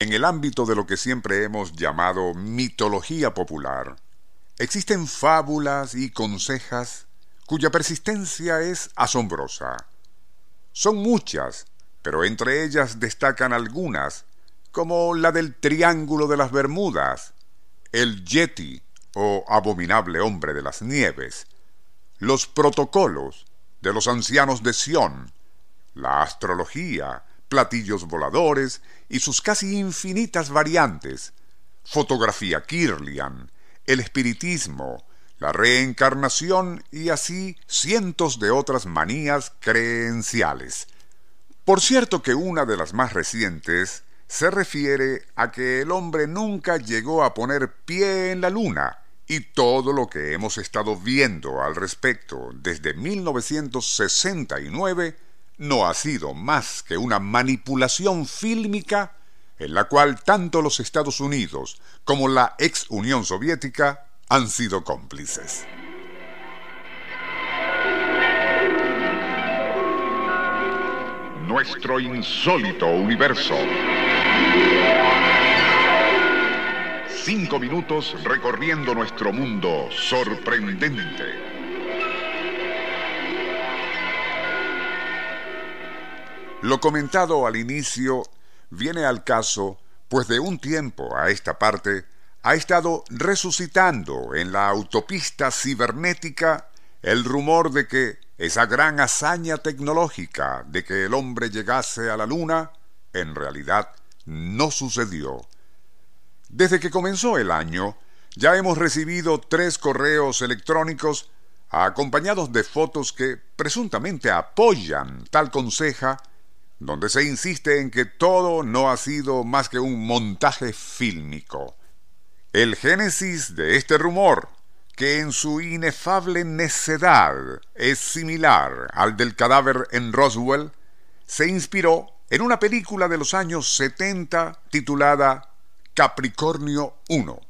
En el ámbito de lo que siempre hemos llamado mitología popular, existen fábulas y consejas cuya persistencia es asombrosa. Son muchas, pero entre ellas destacan algunas, como la del Triángulo de las Bermudas, el Yeti o abominable hombre de las nieves, los protocolos de los ancianos de Sión, la astrología, platillos voladores y sus casi infinitas variantes, fotografía Kirlian, el espiritismo, la reencarnación y así cientos de otras manías creenciales. Por cierto que una de las más recientes se refiere a que el hombre nunca llegó a poner pie en la luna, y todo lo que hemos estado viendo al respecto desde 1969 no ha sido más que una manipulación fílmica en la cual tanto los Estados Unidos como la ex Unión Soviética han sido cómplices. Nuestro insólito universo. Cinco minutos recorriendo nuestro mundo sorprendente. Lo comentado al inicio viene al caso, pues de un tiempo a esta parte ha estado resucitando en la autopista cibernética el rumor de que esa gran hazaña tecnológica de que el hombre llegase a la luna, en realidad no sucedió. Desde que comenzó el año, ya hemos recibido tres correos electrónicos acompañados de fotos que presuntamente apoyan tal conseja donde se insiste en que todo no ha sido más que un montaje fílmico. El génesis de este rumor, que en su inefable necedad es similar al del cadáver en Roswell, se inspiró en una película de los años 70 titulada Capricornio 1.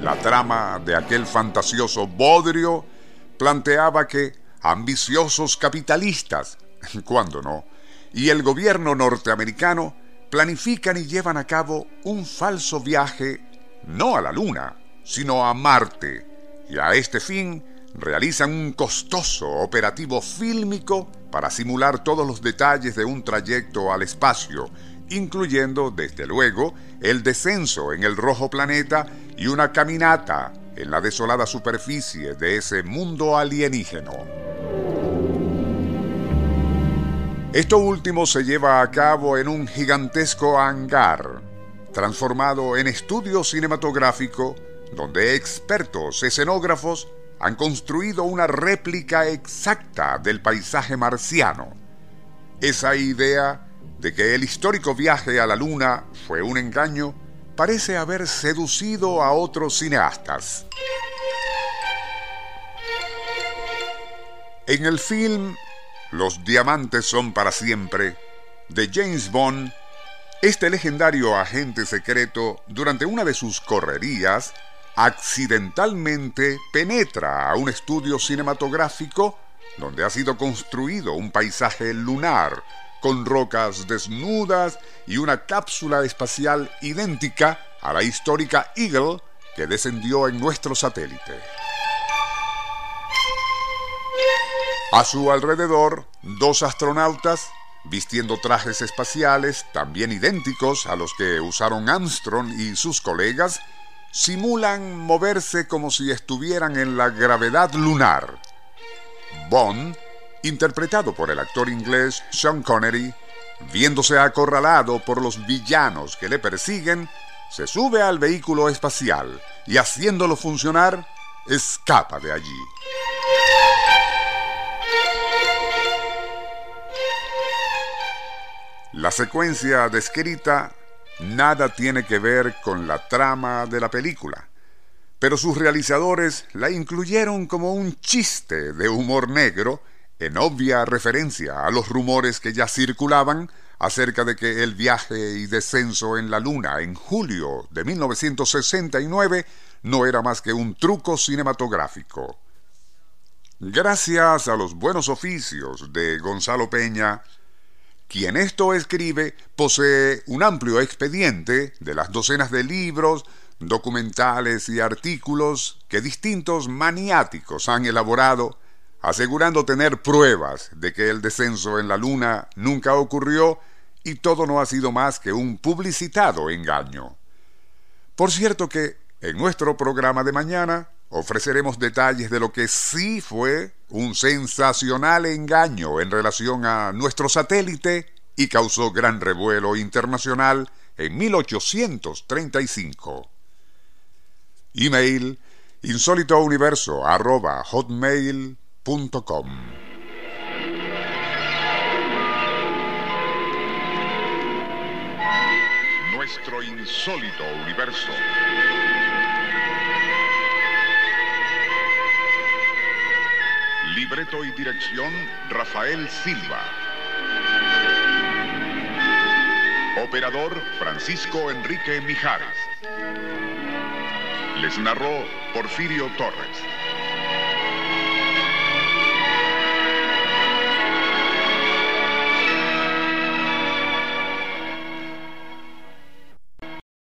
La trama de aquel fantasioso bodrio planteaba que ambiciosos capitalistas, ¿cuándo no? Y el gobierno norteamericano planifican y llevan a cabo un falso viaje no a la Luna, sino a Marte, y a este fin realizan un costoso operativo fílmico para simular todos los detalles de un trayecto al espacio, incluyendo, desde luego, el descenso en el rojo planeta y una caminata en la desolada superficie de ese mundo alienígeno. Esto último se lleva a cabo en un gigantesco hangar, transformado en estudio cinematográfico, donde expertos escenógrafos han construido una réplica exacta del paisaje marciano. Esa idea de que el histórico viaje a la Luna fue un engaño parece haber seducido a otros cineastas. En el film los diamantes son para siempre, de James Bond, este legendario agente secreto, durante una de sus correrías, accidentalmente penetra a un estudio cinematográfico donde ha sido construido un paisaje lunar con rocas desnudas y una cápsula espacial idéntica a la histórica Eagle que descendió en nuestro satélite. A su alrededor, dos astronautas vistiendo trajes espaciales también idénticos a los que usaron Armstrong y sus colegas, simulan moverse como si estuvieran en la gravedad lunar. Bond, interpretado por el actor inglés Sean Connery, viéndose acorralado por los villanos que le persiguen, se sube al vehículo espacial y haciéndolo funcionar, escapa de allí. La secuencia descrita nada tiene que ver con la trama de la película, pero sus realizadores la incluyeron como un chiste de humor negro en obvia referencia a los rumores que ya circulaban acerca de que el viaje y descenso en la Luna en julio de 1969 no era más que un truco cinematográfico. Gracias a los buenos oficios de Gonzalo Peña, quien esto escribe posee un amplio expediente de las docenas de libros, documentales y artículos que distintos maniáticos han elaborado, asegurando tener pruebas de que el descenso en la Luna nunca ocurrió y todo no ha sido más que un publicitado engaño. Por cierto que en nuestro programa de mañana ofreceremos detalles de lo que sí fue un sensacional engaño en relación a nuestro satélite y causó gran revuelo internacional en 1835. Email insólitouniverso.hotmail.com Nuestro insólito universo. Libreto y dirección Rafael Silva. Operador Francisco Enrique Mijares. Les narró Porfirio Torres.